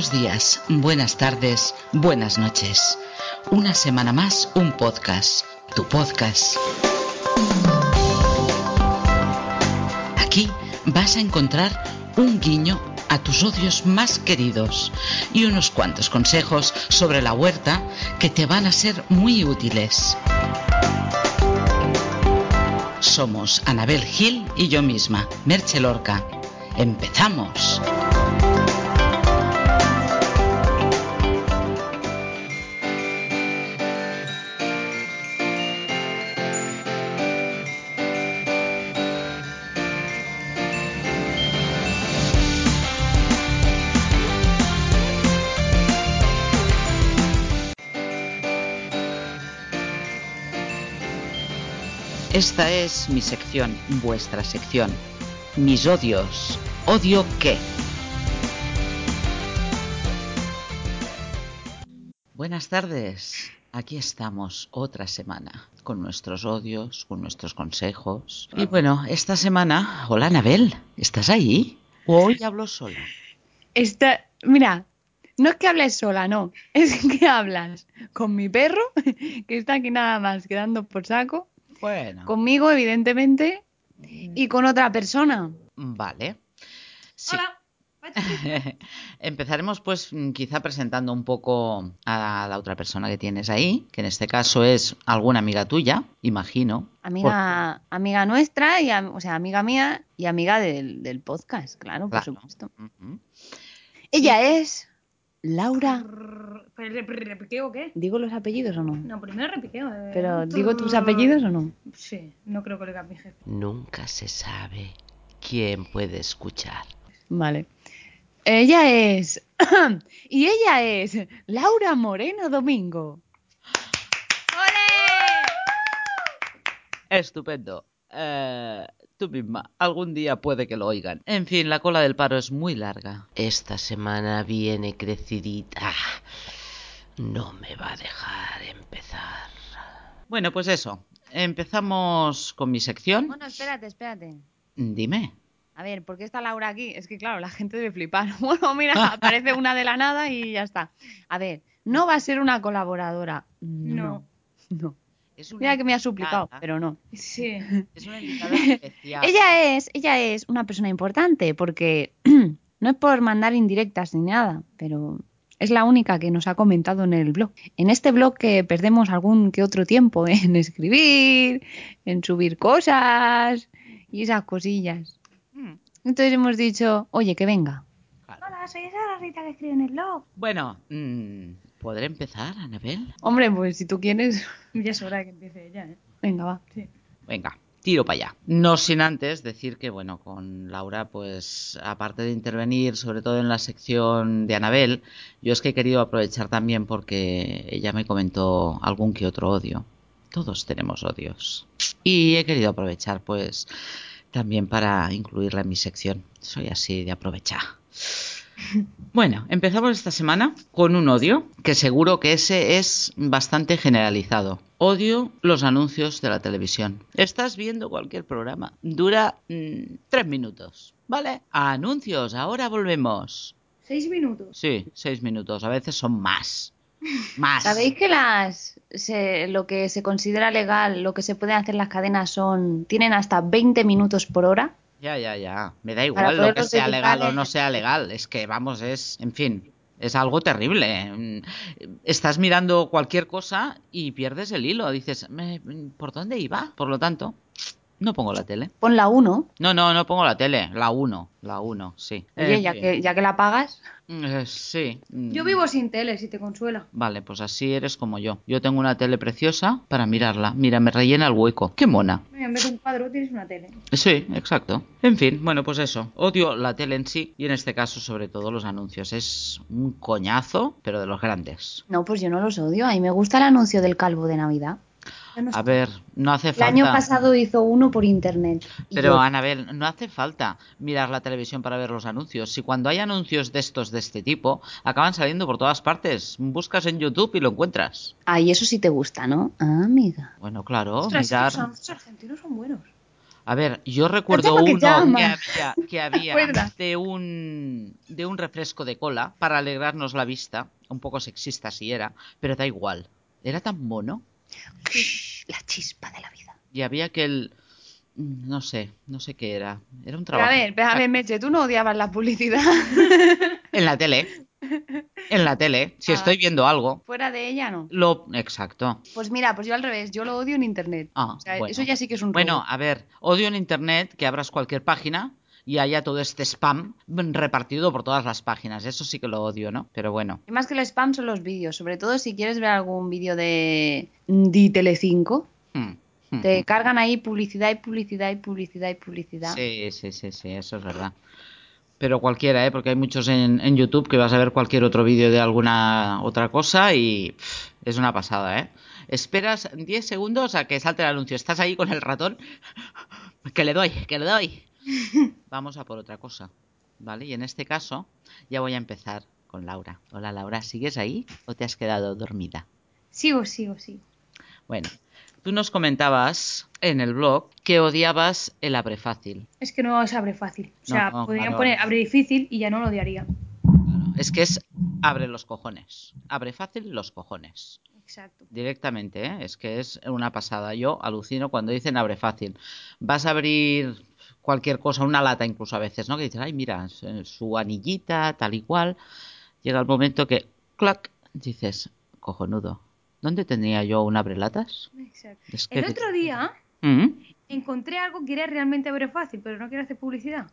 Buenos días, buenas tardes, buenas noches. Una semana más, un podcast, tu podcast. Aquí vas a encontrar un guiño a tus odios más queridos y unos cuantos consejos sobre la huerta que te van a ser muy útiles. Somos Anabel Gil y yo misma, Merche Lorca. ¡Empezamos! Esta es mi sección, vuestra sección. Mis odios. ¿Odio qué? Buenas tardes. Aquí estamos otra semana con nuestros odios, con nuestros consejos. Y bueno, esta semana, hola Anabel, ¿estás ahí? ¿O hoy hablo sola? Esta, mira, no es que hables sola, no, es que hablas con mi perro, que está aquí nada más quedando por saco, Bueno. conmigo, evidentemente, y con otra persona. Vale. Sí. Hola. Empezaremos pues mm, quizá presentando un poco a la otra persona que tienes ahí, que en este caso es alguna amiga tuya, imagino. Amiga, amiga nuestra, y, o sea, amiga mía y amiga del, del podcast, claro, por Claro. supuesto. Ella es Laura. ¿Pero repiqueo o qué? ¿Digo los apellidos o no? No, primero repiqueo. eh. Pero ¿digo tus apellidos o no? Sí, no creo que lo diga mi jefe. Nunca se sabe quién puede escuchar. Vale. Ella es. y ella es Laura Moreno Domingo. Estupendo. Eh, tú misma, algún día puede que lo oigan. En fin, la cola del paro es muy larga. Esta semana viene crecidita. No me va a dejar empezar. Bueno, pues eso. Empezamos con mi sección. Bueno, espérate, espérate. Dime. A ver, ¿por qué está Laura aquí? Es que claro, la gente debe flipar. Bueno, mira, aparece una de la nada y ya está. A ver, no va a ser una colaboradora. No. No. Es una Mira que me ha suplicado, invitada- pero no. Sí. Es una invitada especial. Ella es, ella es una persona importante porque no es por mandar indirectas ni nada, pero es la única que nos ha comentado en el blog. En este blog que perdemos algún que otro tiempo en escribir, en subir cosas y esas cosillas. Mm, Entonces hemos dicho, oye, que venga. claro. Hola, soy esa Rita que escribe en el blog. Bueno, mm, ¿podré empezar, Anabel? Hombre, pues si tú quieres, Ya es hora de que empiece ella, ¿eh? venga, va. Sí. Venga, tiro para allá. No sin antes decir que, bueno, con Laura, pues aparte de intervenir, sobre todo en la sección de Anabel, yo es que he querido aprovechar también porque ella me comentó algún que otro odio. Todos tenemos odios. Y he querido aprovechar, pues, también para incluirla en mi sección. Soy así de aprovechar. Bueno, empezamos esta semana con un odio, que seguro que ese es bastante generalizado. Odio los anuncios de la televisión. Estás viendo cualquier programa. Dura mm, tres minutos. ¿Vale? Anuncios, ahora volvemos. Seis minutos. Sí, seis minutos. A veces son más. Más. ¿Sabéis que las se- lo que se considera legal, lo que se pueden hacer las cadenas son tienen hasta 20 minutos por hora? Ya, ya, ya. Me da igual lo que sea legal o no sea legal. Es que, vamos, es, en fin, es algo terrible. Mm, Estás mirando cualquier cosa y pierdes el hilo. Dices, "Me- ¿por dónde iba? Por lo tanto, no pongo la tele. Pon la 1. No, no, no pongo la tele. La 1. La 1, sí. Oye, ya fin. que, ya que la pagas, Eh, sí. Mm, Yo vivo sin tele, si te consuela. Vale, pues así eres como yo. Yo tengo una tele preciosa para mirarla. Mira, me rellena el hueco. ¡Qué mona! Mira, En vez de un cuadro tienes una tele. Sí, exacto. En fin, bueno, pues eso. Odio la tele en sí y en este caso sobre todo los anuncios. Es un coñazo, pero de los grandes. no, pues yo no los odio. A mí me gusta el anuncio del calvo de Navidad. A ver, no hace El falta. año pasado hizo uno por internet. Y Pero yo- Anabel, no hace falta mirar la televisión para ver los anuncios. Si cuando hay anuncios de estos de este tipo, acaban saliendo por todas partes. Buscas en YouTube y lo encuentras. Ay, eso sí te gusta, ¿no? Ah, amiga. Bueno, claro, Ostras, mirar. los anuncios argentinos son buenos. A ver, yo recuerdo que uno que había, que había de un de un refresco de cola para alegrarnos la vista, un poco sexista si era, pero da igual. Era tan mono La chispa de la vida. y había aquel mm, no sé, no sé qué era. Era un Pero a trabajo ver, pero a ver, Meche, tú no odiabas la publicidad. en la tele. En la tele, si Ah. estoy viendo algo, Fuera de ella, no. lo exacto. Pues mira, pues yo al revés, yo lo odio en internet. Ah, O sea, bueno. eso ya sí que es un Bueno, a ver, odio en internet que abras cualquier página y haya todo este spam repartido por todas las páginas. Eso sí que lo odio, ¿no? Pero bueno. Y más que el spam son los vídeos, sobre todo si quieres ver algún vídeo de, de Telecinco, Hmm, hmm, te hmm. cargan ahí publicidad y publicidad y publicidad y publicidad. Sí, sí, sí, sí, eso es verdad. Pero cualquiera, ¿eh? Porque hay muchos en, en YouTube que vas a ver cualquier otro vídeo de alguna otra cosa y pff, es una pasada, ¿eh? Esperas 10 segundos a que salte el anuncio. Estás ahí con el ratón. Que le doy, que le doy. Vamos a por otra cosa, ¿vale? Y en este caso ya voy a empezar con Laura. Hola Laura, ¿sigues ahí o te has quedado dormida? Sigo, sigo, sigo. Bueno, tú nos comentabas en el blog que odiabas el abre fácil. Es que no se abre fácil. O sea, No, no, podrían claro. poner abre difícil y ya no lo odiaría. Claro, Es que es abre los cojones. Abre fácil los cojones. Exacto. Directamente, ¿eh? Es que es una pasada. Yo alucino cuando dicen abre fácil. Vas a abrir cualquier cosa, una lata incluso a veces, ¿no? Que dices, ay, mira, su- su anillita, tal y cual. Llega el momento que, clac, dices, cojonudo. ¿Dónde tenía yo un abrelatas? Exacto. Es que... El otro día ¿Mm? encontré algo que era realmente abre fácil, pero no quiero hacer publicidad.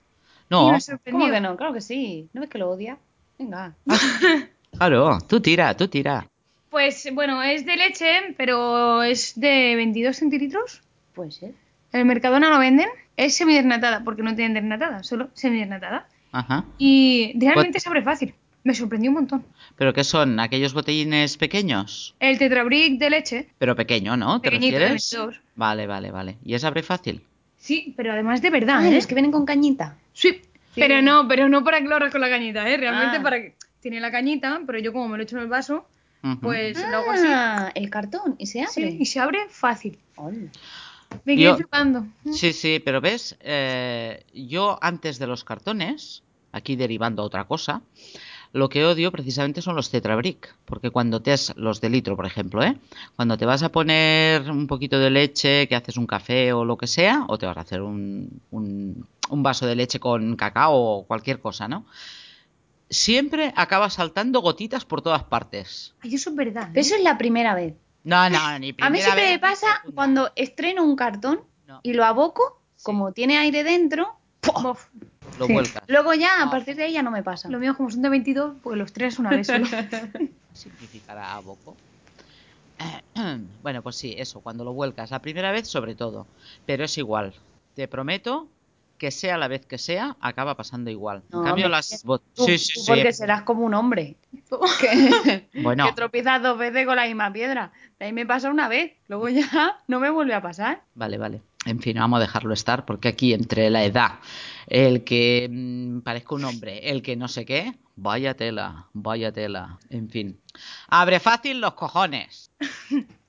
No. ¿Cómo que no? Claro que sí. ¿No ves que lo odia? Venga. claro, tú tira, tú tira. Pues bueno, es de leche, pero es de 22 centilitros. Puede ser. En el Mercadona lo venden. Es semidesnatada, porque no tienen desnatada, solo semidesnatada. Ajá. Y realmente se abre fácil. Me sorprendió un montón. ¿Pero qué son? ¿Aquellos botellines pequeños? El tetrabric de leche, Pero pequeño, ¿no? ¿Te Pequeñito, de refieres? 22. Vale, vale, vale. ¿Y es abre fácil? sí, pero además de verdad, Ah, ¿eh? los que vienen con cañita. Sí, Sí. pero no, pero no para que lo hagas con la cañita, ¿eh? Realmente Ah. para que... Tiene la cañita, pero yo como me lo echo en el vaso, pues lo hago así. Ah, el cartón. Y se abre. Sí, y se abre fácil. Hola. Me quedé Yo- flipando. Sí, sí, pero ves, Eh, yo antes de los cartones, aquí derivando a otra cosa, lo que odio precisamente son los tetrabric, porque cuando te es los de litro, por ejemplo, ¿eh? Cuando te vas a poner un poquito de leche, que haces un café o lo que sea, o te vas a hacer un, un, un vaso de leche con cacao o cualquier cosa, ¿no? Siempre acaba saltando gotitas por todas partes. Ay, eso es verdad. Pero eso es la primera vez. No, no, ni primera A mí siempre vez, me pasa cuando estreno un cartón No. y lo aboco, como tiene aire dentro. Lo Sí. vuelcas. luego ya a partir de ahí ya no me pasa. Lo mío como son de 22, pues los tres una vez solo. significará a poco. Bueno, pues sí, eso, cuando lo vuelcas, la primera vez sobre todo, pero es igual. Te prometo que sea la vez que sea, acaba pasando igual. No, en cambio, hombre, las... bot- Tú- Sí, sí, tú sí. porque serás como un hombre. que, Bueno, que tropiezas dos veces con la misma piedra. A mí me pasa una vez, luego ya no me vuelve a pasar. vale, vale. En fin, vamos a dejarlo estar, porque aquí entre la edad, el que mm, parezca un hombre, el que no sé qué, vaya tela, vaya tela. En fin. Abre fácil los cojones.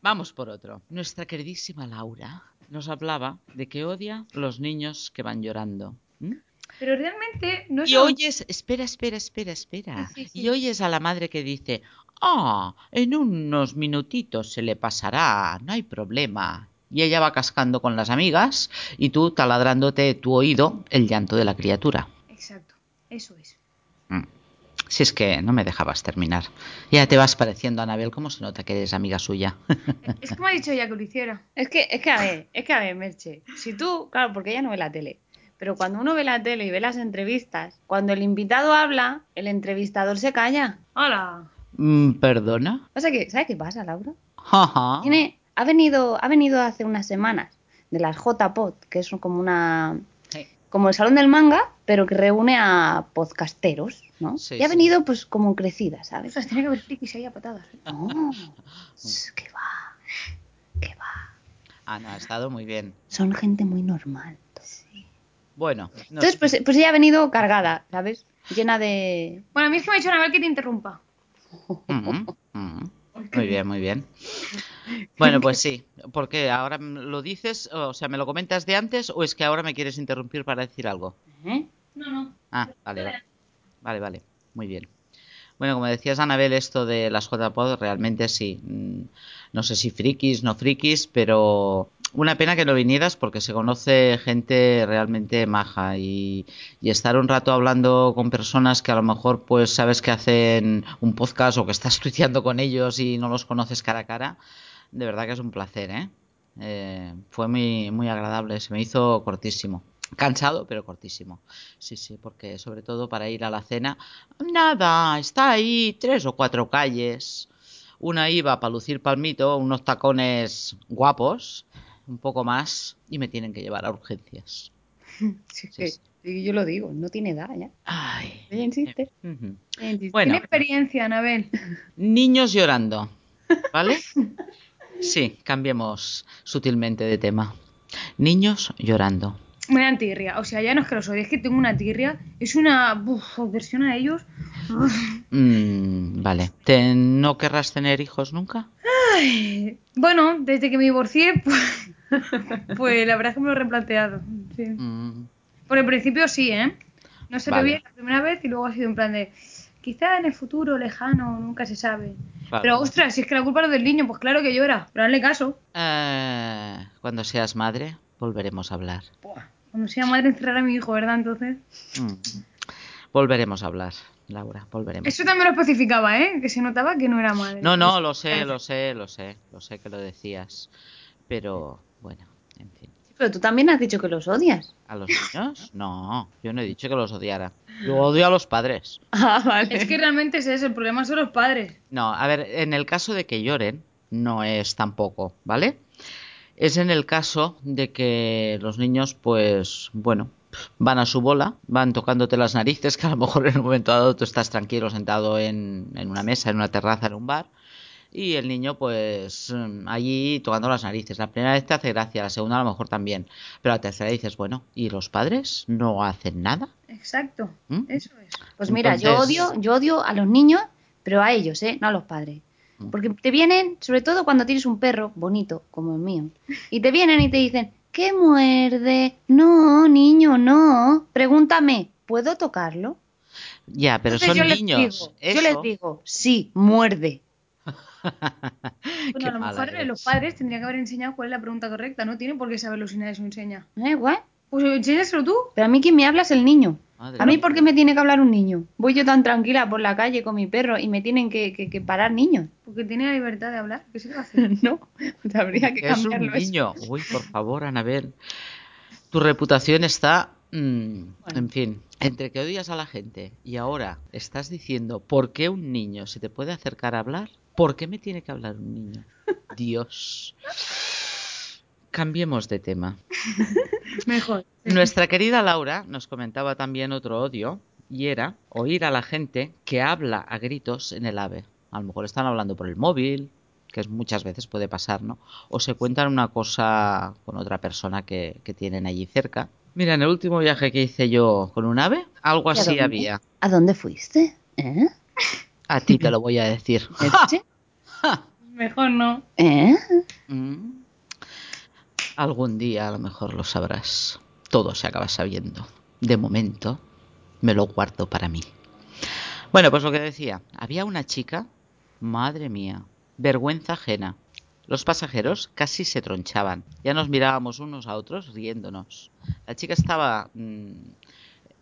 Vamos por otro. Nuestra queridísima Laura nos hablaba de que odia los niños que van llorando. ¿Mm? Pero realmente no es Y oyes, espera, espera, espera, espera. Sí, sí, sí. Y oyes a la madre que dice, ah, en unos minutitos se le pasará, no hay problema. Y ella va cascando con las amigas y tú taladrándote tu oído el llanto de la criatura. Exacto, eso es. Mm. Si es que no me dejabas terminar. Ya te vas pareciendo a Anabel, ¿cómo se nota que eres amiga suya? Es que me ha dicho ella que lo hiciera. Es que, es que a ver, es que a ver, Merche, si tú, claro, porque ella no ve la tele, pero cuando uno ve la tele y ve las entrevistas, cuando el invitado habla, el entrevistador se calla. ¡Hala! Mm, ¿Perdona? O sea que, ¿sabes qué pasa, Laura? Tiene, ha venido, ha venido hace unas semanas de las JPod, que es como una Sí. como el salón del manga, pero que reúne a podcasteros, ¿no? Sí, y ha venido pues como crecida, ¿sabes? Ostras, tiene que haber frikis ahí a patadas. ¿eh? No, que va, que va. Ah, no, ha estado muy bien. Son gente muy normal. Bueno, no Entonces, sé. pues, pues ella ha venido cargada, ¿sabes? Llena de... Bueno, a mí es que me ha dicho Anabel que te interrumpa. Muy bien, muy bien. Bueno, pues sí. ¿Por qué? ¿Ahora lo dices? O sea, ¿me lo comentas de antes o es que ahora me quieres interrumpir para decir algo? ¿Eh? No, no. Ah, vale, vale. Vale. Muy bien. Bueno, como decías, Anabel, esto de las JPod realmente sí. mm, No sé si frikis, no frikis, pero una pena que no vinieras porque se conoce gente realmente maja y, y estar un rato hablando con personas que a lo mejor pues sabes que hacen un podcast o que estás tuiteando con ellos y no los conoces cara a cara, de verdad que es un placer, ¿eh? Eh, fue muy, muy agradable, se me hizo cortísimo. Cansado, pero cortísimo. Sí, sí, porque sobre todo para ir a la cena, nada, está ahí tres o cuatro calles. Una iba para lucir palmito, unos tacones guapos, un poco más, y me tienen que llevar a urgencias. Sí, Sí, yo lo digo, no tiene edad ya. Ay. Ella insiste. Ella insiste. Bueno. Tiene experiencia, Anabel. Niños llorando, ¿vale? Sí, cambiemos sutilmente de tema. Niños llorando. Me dan tirria. O sea, ya no es que los odie, es que tengo una tirria. Es una uf, aversión a ellos. Mm, vale. ¿Te, ¿No querrás tener hijos nunca? Ay, bueno, desde que me divorcié, pues, pues la verdad es que me lo he replanteado. Sí. Mm, Por el principio sí, ¿eh? No se Vale. ve bien la primera vez y luego ha sido en plan de. Quizá en el futuro lejano, nunca se sabe. vale. Pero ostras, si es que la culpa no es del niño, pues claro que llora. Pero hazle caso. Eh, cuando seas madre, volveremos a hablar. Buah, Cuando sea madre encerrar a mi hijo, ¿verdad? Entonces. Mm. Volveremos a hablar, Laura, volveremos. Eso también lo especificaba, ¿eh? Que se notaba que no era madre. No, no, lo sé, lo sé, lo sé, lo sé que lo decías. Pero, bueno, en fin. Pero tú también has dicho que los odias. ¿A los niños? No, yo no he dicho que los odiara. Yo odio a los padres. Ah, vale. Es que realmente ese es el problema, son los padres. No, a ver, en el caso de que lloren, no es tampoco, ¿vale? Es en el caso de que los niños, pues, bueno, van a su bola, van tocándote las narices, que a lo mejor en un momento dado tú estás tranquilo sentado en, en una mesa, en una terraza, en un bar, y el niño, pues, allí tocando las narices. La primera vez te hace gracia, la segunda a lo mejor también, pero la tercera dices, bueno, ¿y los padres no hacen nada? Exacto. ¿Mm? Eso es. Pues mira, yo odio, yo odio a los niños, pero a ellos, ¿eh? No a los padres. Mm. Porque te vienen, sobre todo cuando tienes un perro bonito, como el mío, y te vienen y te dicen, ¿qué muerde? No, niño, no. Pregúntame, ¿puedo tocarlo? Ya, pero Entonces son yo les niños. yo les digo, sí, muerde. Bueno, a lo mejor eres. los padres tendrían que haber enseñado cuál es la pregunta correcta. No tienen por qué saberlo si nadie se lo enseña. ¿Eh? Pues enséñaselo tú. Pero a mí quien me habla es el niño. Madre A mí. ¿por qué me tiene que hablar un niño? Voy yo tan tranquila por la calle con mi perro y me tienen que, que- que parar niños. Porque tiene la libertad de hablar. ¿Qué se va a hacer? no, pues habría que Es un cambiarlo. eso. niño. Uy, por favor, Anabel. Tu reputación está. mm, Bueno. En fin, entre que odias a la gente y ahora estás diciendo por qué un niño se te puede acercar a hablar, ¿por qué me tiene que hablar un niño? Dios. Cambiemos de tema. Mejor. Nuestra querida Laura nos comentaba también otro odio y era oír a la gente que habla a gritos en el AVE. A lo mejor están hablando por el móvil, que es- muchas veces puede pasar, ¿no? O se cuentan una cosa con otra persona que, que tienen allí cerca. Mira, en el último viaje que hice yo con un ave, algo ¿Y a así dónde? había. ¿A dónde fuiste? ¿Eh? A ti te lo voy a decir. Mejor no. ¿Eh? Mm. Algún día a lo mejor lo sabrás. Todo se acaba sabiendo. De momento me lo guardo para mí. Bueno, pues lo que decía, había una chica, madre mía, vergüenza ajena. Los pasajeros casi se tronchaban. Ya nos mirábamos unos a otros riéndonos. La chica estaba mm,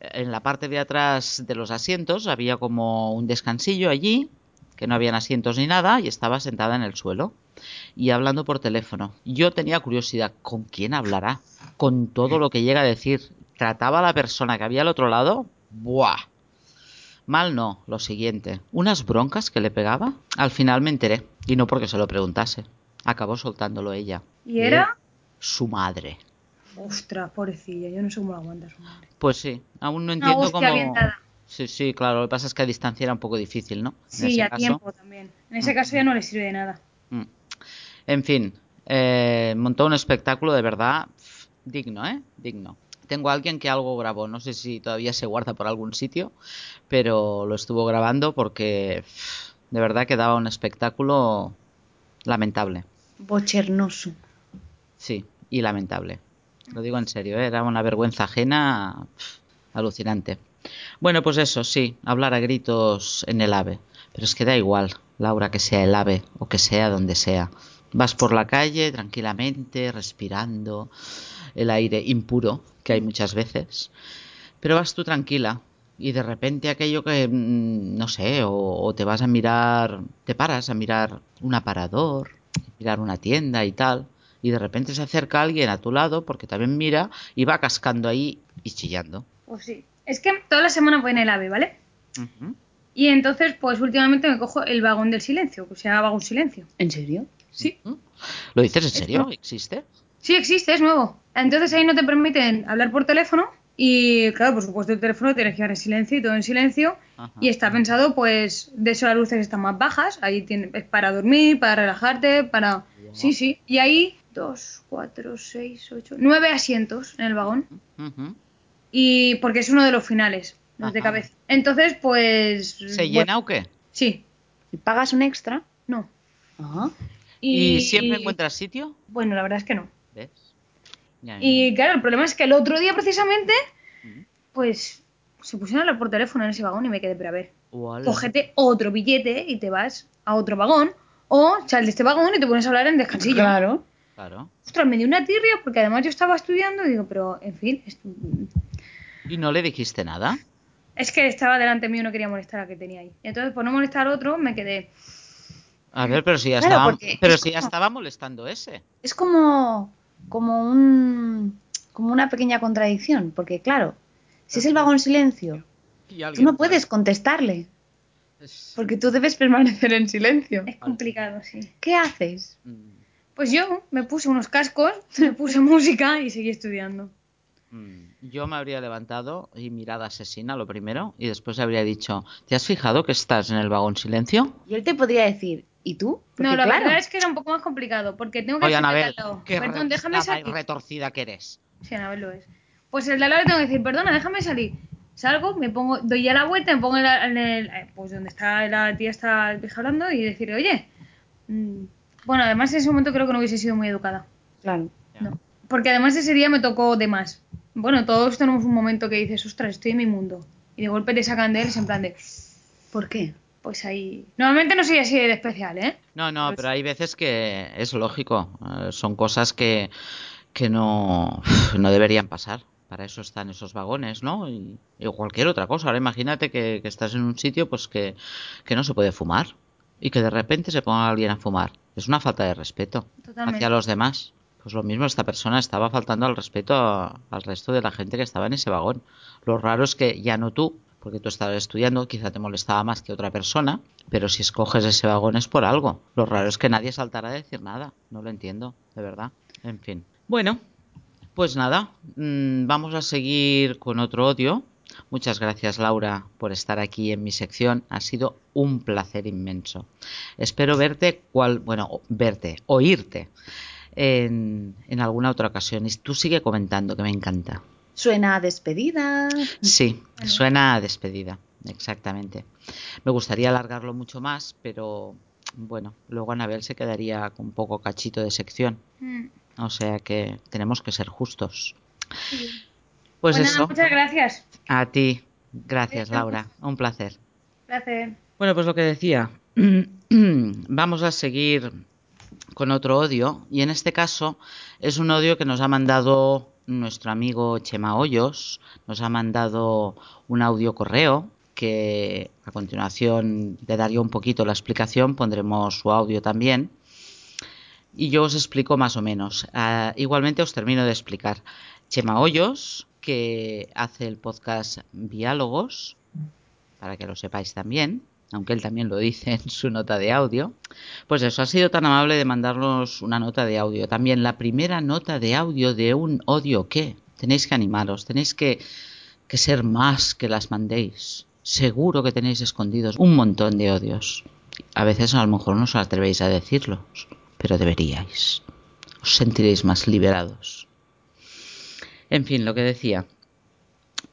en la parte de atrás de los asientos, había como un descansillo allí, que no habían asientos ni nada, y estaba sentada en el suelo y hablando por teléfono. Yo tenía curiosidad, ¿con quién hablará? Con todo lo que llega a decir. ¿Trataba a la persona que había al otro lado? ¡Buah! Mal no, lo siguiente. Unas broncas que le pegaba. Al final me enteré, y no porque se lo preguntase. Acabó soltándolo ella. ¿Y era? Su madre. Ostras, pobrecilla. Yo no sé cómo lo aguanta su madre. Pues sí, aún no entiendo cómo... Sí, sí, claro, lo que pasa es que a distancia era un poco difícil, ¿no? En Sí, ese a caso. tiempo también. En ese caso ya no le sirve de nada. Mm. En fin, eh, montó un espectáculo de verdad digno, ¿eh? Digno. Tengo a alguien que algo grabó, no sé si todavía se guarda por algún sitio, pero lo estuvo grabando porque de verdad que daba un espectáculo lamentable. Bochernoso. Sí, y lamentable. Lo digo en serio, ¿eh? era una vergüenza ajena alucinante. Bueno, pues eso, sí, hablar a gritos en el AVE. Pero es que da igual, Laura, que sea el AVE o que sea donde sea. Vas por la calle tranquilamente, respirando el aire impuro que hay muchas veces. Pero vas tú tranquila y de repente aquello que, mm, no sé, o, o te vas a mirar, te paras a mirar un aparador, mirar una tienda y tal, y de repente se acerca alguien a tu lado porque también mira y va cascando ahí y chillando. Pues sí. Es que toda la semana voy en el AVE, ¿vale? Y entonces, pues últimamente me cojo el vagón del silencio, que se llama vagón silencio. ¿En serio? Sí. ¿Lo dices en serio? ¿Existe? Sí, existe, es nuevo. Entonces ahí no te permiten hablar por teléfono y, claro, por supuesto el teléfono tienes que llevar en silencio y todo en silencio. Ajá. Y está pensado, pues, de eso las luces están más bajas. Ahí tiene, es para dormir, para relajarte, para... Sí, sí. Y ahí, dos, cuatro, seis, ocho, nueve asientos en el vagón. Y porque es uno de los finales, los de cabeza. Entonces, pues... ¿Se bueno, llena o qué? Sí, ¿Y pagas un extra? no. Ajá. ¿Y, siempre encuentras sitio? Bueno, la verdad es que no. ¿Ves? Ya, ya. Y claro, el problema es que el otro día precisamente, pues se pusieron a hablar por teléfono en ese vagón y me quedé, pero a ver, Uala. cógete otro billete y te vas a otro vagón o sal de este vagón y te pones a hablar en descansillo. Claro. Claro. Ostras, me dio una tirria porque además yo estaba estudiando y digo, pero en fin, es, ¿Y no le dijiste nada? es que estaba delante mío y no quería molestar a que tenía ahí. Entonces, por no molestar al otro, me quedé. A ver, pero si ya, Claro, estaba, pero es si ya estaba molestando ese. Es como, como un como una pequeña contradicción, porque claro, si es el vagón silencio, Y tú no puedes contestarle, Es- porque tú debes permanecer en silencio. Es complicado, sí. ¿Qué haces? Mm, Pues yo me puse unos cascos, me puse música y seguí estudiando. mm. Yo me habría levantado y mirada asesina lo primero y después habría dicho, ¿te has fijado que estás en el vagón silencio? Y él te podría decir, ¿y tú? Porque, No, la claro, verdad es que era un poco más complicado porque tengo que Oye, decirle Anabel, al lado, qué Perdón, déjame retorcida, salir. retorcida que eres. Sí, Anabel lo es. Pues el de al lado le tengo que decir, perdona, déjame salir. Salgo, me pongo, doy ya la vuelta, me pongo en, la- en el, eh, pues donde está la tía está hablando y decirle, oye, mm, bueno, además en ese momento creo que no hubiese sido muy educada. claro. No. Porque además ese día me tocó de más. Bueno, todos tenemos un momento que dices, ostras, estoy en mi mundo. Y de golpe te sacan de él, es en plan de, ¿Por qué? Pues ahí. Normalmente no soy así de especial, ¿eh? No, no, Pues- pero hay veces que es lógico. eh, son cosas que, que no, no deberían pasar. Para eso están esos vagones, ¿no? Y, y cualquier otra cosa. Ahora imagínate que, que estás en un sitio pues que, que no se puede fumar y que de repente se ponga alguien a fumar. Es una falta de respeto Totalmente. hacia los demás. Pues lo mismo, esta persona estaba faltando al respeto a- al resto de la gente que estaba en ese vagón. Lo raro es que ya no tú, porque tú estabas estudiando, quizá te molestaba más que otra persona, pero si escoges ese vagón es por algo. Lo raro es que nadie saltara a decir nada. No lo entiendo, de verdad. En fin. Bueno, pues nada, mm, vamos a seguir con otro odio. Muchas gracias Laura por estar aquí en mi sección. Ha sido un placer inmenso. Espero verte, cual, bueno, verte, oírte en, en alguna otra ocasión. Y tú sigue comentando, que me encanta. Suena a despedida. Sí, Bueno. suena a despedida, exactamente. Me gustaría alargarlo mucho más, pero bueno, luego Anabel se quedaría con un poco cachito de sección. Mm. O sea que tenemos que ser justos. Pues Pues eso, muchas gracias. a ti. Gracias. Laura. Un placer. Gracias. Bueno, pues lo que decía, vamos a seguir con otro odio y en este caso es un odio que nos ha mandado nuestro amigo Chema Hoyos, nos ha mandado un audio correo que a continuación le daría un poquito la explicación, pondremos su audio también y yo os explico más o menos. Ah, igualmente os termino de explicar. Chema Hoyos, que hace el podcast Diálogos, para que lo sepáis también, aunque él también lo dice en su nota de audio. Pues eso, ha sido tan amable de mandarnos una nota de audio. También la primera nota de audio de un odio que tenéis que animaros, tenéis que, que ser más que las mandéis. Seguro que tenéis escondidos un montón de odios. A veces a lo mejor no os atrevéis a decirlos, pero deberíais. Os sentiréis más liberados. En fin, lo que decía.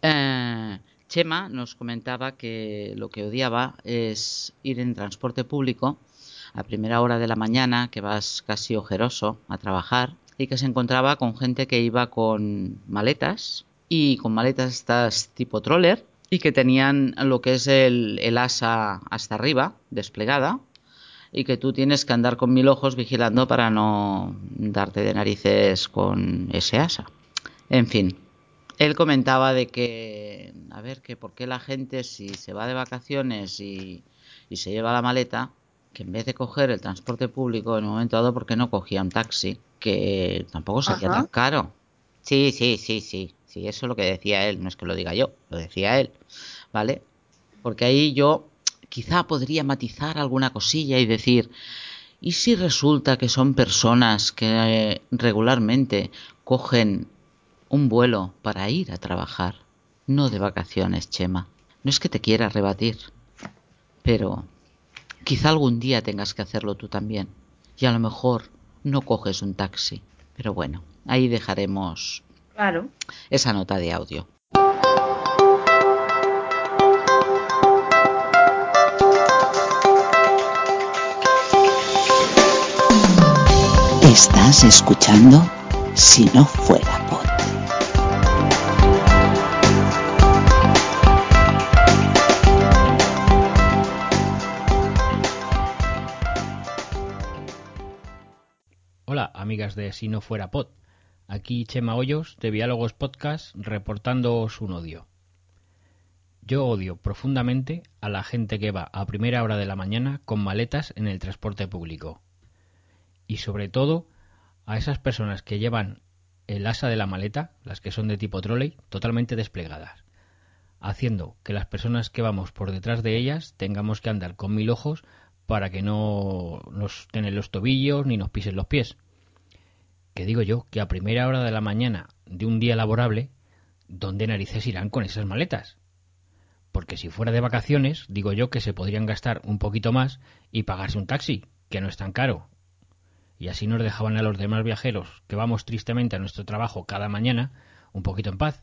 Eh, Chema nos comentaba que lo que odiaba es ir en transporte público a primera hora de la mañana, que vas casi ojeroso a trabajar, y que se encontraba con gente que iba con maletas y con maletas estas tipo troller y que tenían lo que es el, el asa hasta arriba desplegada y que tú tienes que andar con mil ojos vigilando para no darte de narices con ese asa. En fin, él comentaba de que, a ver, que por qué la gente si se va de vacaciones y, y se lleva la maleta, que en vez de coger el transporte público en un momento dado, ¿por qué no cogía un taxi? Que tampoco sería Ajá. tan caro. Sí, sí, sí, sí, sí, eso es lo que decía él, no es que lo diga yo, lo decía él, ¿vale? Porque ahí yo quizá podría matizar alguna cosilla y decir, ¿y si resulta que son personas que eh, regularmente cogen un vuelo para ir a trabajar, no de vacaciones, Chema? No es que te quiera rebatir, pero quizá algún día tengas que hacerlo tú también. Y a lo mejor no coges un taxi. Pero bueno, ahí dejaremos Claro. esa nota de audio. Estás escuchando Si no fuera de Si no fuera pod. Aquí Chema Hoyos de Diálogos Podcast reportándoos un odio. Yo odio profundamente a la gente que va a primera hora de la mañana con maletas en el transporte público. Y sobre todo a esas personas que llevan el asa de la maleta, las que son de tipo trolley, totalmente desplegadas, haciendo que las personas que vamos por detrás de ellas tengamos que andar con mil ojos para que no nos den en los tobillos ni nos pisen los pies. Que digo yo que a primera hora de la mañana de un día laborable, ¿dónde narices irán con esas maletas? Porque si fuera de vacaciones, digo yo que se podrían gastar un poquito más y pagarse un taxi, que no es tan caro. Y así nos dejaban a los demás viajeros que vamos tristemente a nuestro trabajo cada mañana un poquito en paz.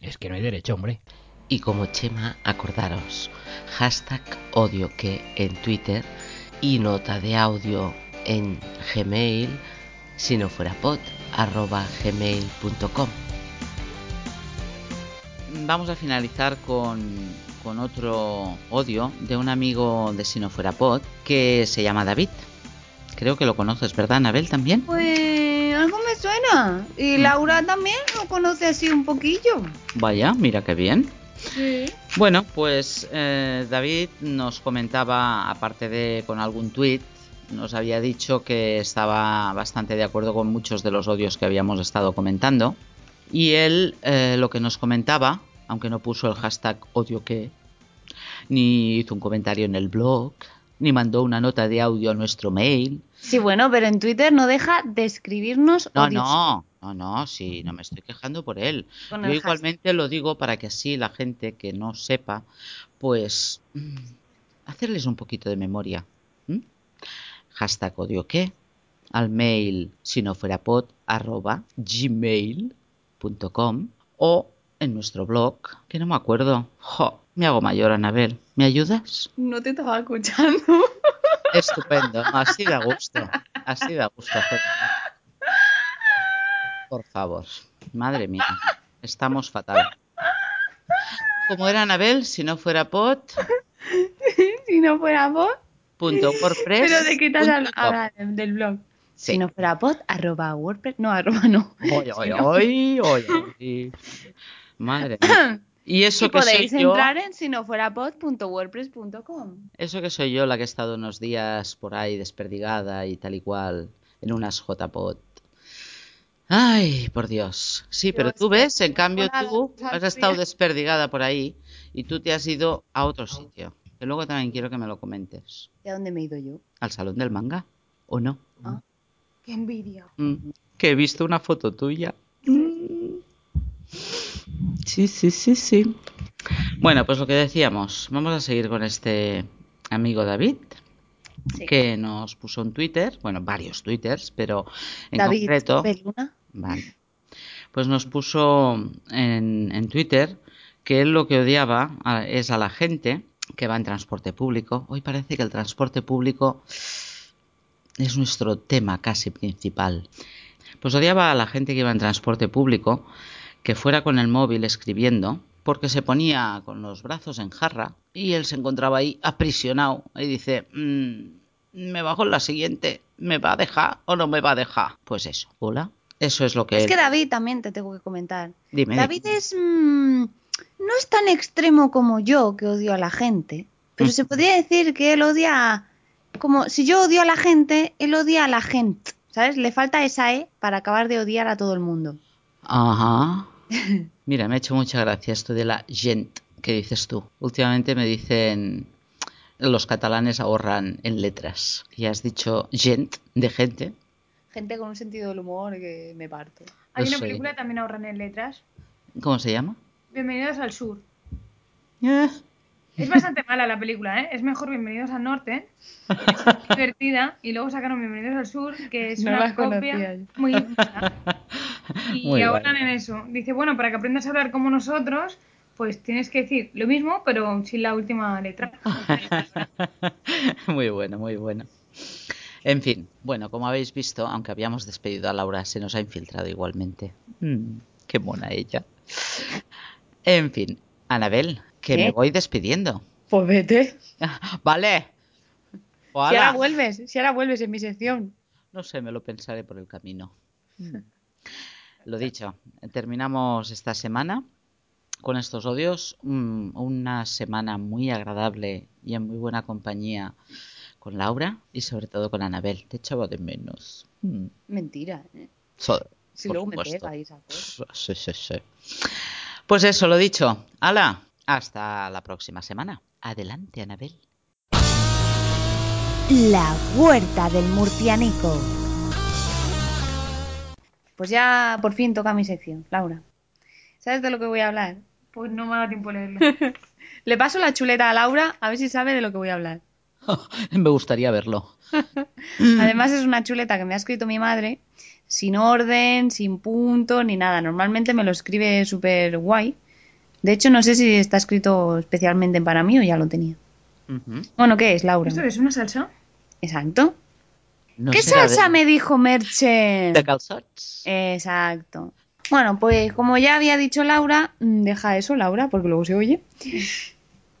Es que no hay derecho, hombre. Y como Chema, acordaros, hashtag odio que en Twitter y nota de audio en Gmail, si no fuera pod, arroba gmail.com. Vamos a finalizar con, con otro odio de un amigo de Si no fuera pod que se llama David. Creo que lo conoces, ¿verdad, Anabel, también? Pues algo me suena. Y Laura también lo conoce así un poquillo. Vaya, mira qué bien. Sí. Bueno, pues eh, David nos comentaba, aparte de con algún tuit, nos había dicho que estaba bastante de acuerdo con muchos de los odios que habíamos estado comentando. Y él eh, lo que nos comentaba, aunque no puso el hashtag odio que, ni hizo un comentario en el blog, ni mandó una nota de audio a nuestro mail. Sí, bueno, pero en Twitter no deja de escribirnos No, odios. no, no, no, sí, no me estoy quejando por él. Con Yo igualmente lo digo para que así la gente que no sepa, pues mm, hacerles un poquito de memoria. Hashtag odio que al mail si no fuera pod arroba gmail.com o en nuestro blog, que no me acuerdo. Jo, me hago mayor, Anabel. ¿Me ayudas? No te estaba escuchando. Estupendo, así da gusto, así da gusto. Por favor, madre mía, estamos fatal. Como era Anabel, si no fuera pod, si no fuera vos. WordPress Pero de qué estás punto com. hablando del blog. Sí. Si no fuera pod, arroba WordPress. No, arroba no. Oy, oy, Si no-. Madre mía. Y eso Y que soy podéis yo, entrar en si no fuera pod.wordpress.com. eso que soy yo la que he estado unos días por ahí desperdigada y tal y cual en unas JPod. Ay, por Dios. Sí, pero tú ves, en cambio tú has estado desperdigada por ahí y tú te has ido a otro sitio. Que luego también quiero que me lo comentes. ¿De dónde me he ido yo? ¿Al salón del manga? ¿O no? Ah. Qué envidia. Mm, Que he visto una foto tuya. Mm. Sí, sí, sí, sí. Bueno, pues lo que decíamos, vamos a seguir con este amigo David, Sí. que nos puso un Twitter, bueno, varios Twitters, pero en David concreto, Beluna. vale, pues nos puso en, en Twitter que él lo que odiaba a- es a la gente que va en transporte público. Hoy parece que el transporte público es nuestro tema casi principal. Pues odiaba a la gente que iba en transporte público que fuera con el móvil escribiendo porque se ponía con los brazos en jarra y él se encontraba ahí aprisionado y dice, "Mm, me bajo en la siguiente, ¿me va a dejar o no me va a dejar? Pues eso, hola, eso es lo que... Es él- que David también te tengo que comentar. Dime, David es. mm, no es tan extremo como yo, que odio a la gente. Pero Mm. se podría decir que él odia. Como si yo odio a la gente, él odia a la gente. ¿Sabes? Le falta esa E para acabar de odiar a todo el mundo. Ajá. Mira, me ha hecho mucha gracia esto de la gent que dices tú. Últimamente me dicen los catalanes ahorran en letras. Y has dicho gent de gente. Gente con un sentido del humor que me parto. Hay una película que también ahorran en letras. ¿Cómo se llama? Bienvenidos al sur. Eh, Es bastante mala la película, ¿eh? Es mejor Bienvenidos al norte. Es divertida. Y luego sacaron Bienvenidos al sur, que es No una copia muy mala. Y Muy ahorran en eso. Dice, bueno, para que aprendas a hablar como nosotros, pues tienes que decir lo mismo, pero sin la última letra. muy bueno, muy bueno. En fin, bueno, como habéis visto, aunque habíamos despedido a Laura, se nos ha infiltrado igualmente. Mm, qué mona ella. En fin, Anabel, que ¿Qué? me voy despidiendo. Pues vete. Vale. Si ahora vuelves, si ahora vuelves en mi sección. No sé, me lo pensaré por el camino. Lo dicho, terminamos esta semana con estos odios. mm, Una semana muy agradable y en muy buena compañía con Laura y sobre todo con Anabel. Te echaba de menos. Mm, Mentira. ¿eh? so- Si luego me pega esa cosa. Sí, sí, sí. Pues eso, lo dicho. ¡Hala! Hasta la próxima semana. Adelante, Anabel. La huerta del murcianico. Pues ya por fin toca mi sección, Laura. ¿Sabes de lo que voy a hablar? Pues no me da tiempo a leerlo. Le paso la chuleta a Laura a ver si sabe de lo que voy a hablar. Me gustaría verlo. Además es una chuleta que me ha escrito mi madre, sin orden, sin punto, ni nada. Normalmente me lo escribe súper guay. De hecho, no sé si está escrito especialmente para mí o ya lo tenía. Bueno, ¿qué es, Laura? ¿Esto es una salsa? Exacto. No ¿Qué salsa de- me dijo Merche? de calzots? Exacto. Bueno, pues como ya había dicho Laura, mm, deja eso, Laura, porque luego se oye.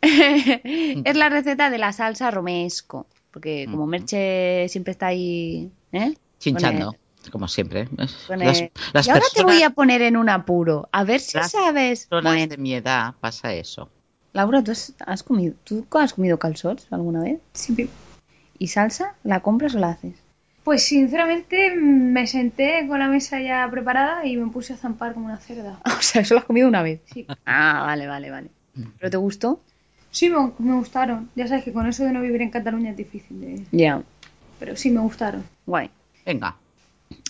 es la receta de la salsa romesco. Porque como. Merche siempre está ahí, ¿eh? Chinchando, como siempre. Con Las, el- las y ahora te voy a poner en un apuro. A ver si Las sabes. personas Bueno, de mi edad pasa eso. Laura, ¿tú has, has comido, ¿tú has comido calzots alguna vez? Sí. ¿Y salsa? ¿La compras o la haces? Pues sinceramente mm, me senté con la mesa ya preparada y me puse a zampar como una cerda. o sea, eso lo has comido una vez. Sí. Ah, vale, vale, vale. ¿Pero te gustó? Sí, me, me gustaron. Ya sabes que con eso de no vivir en Cataluña es difícil de... Ya. Pero sí me gustaron. Guay. Venga.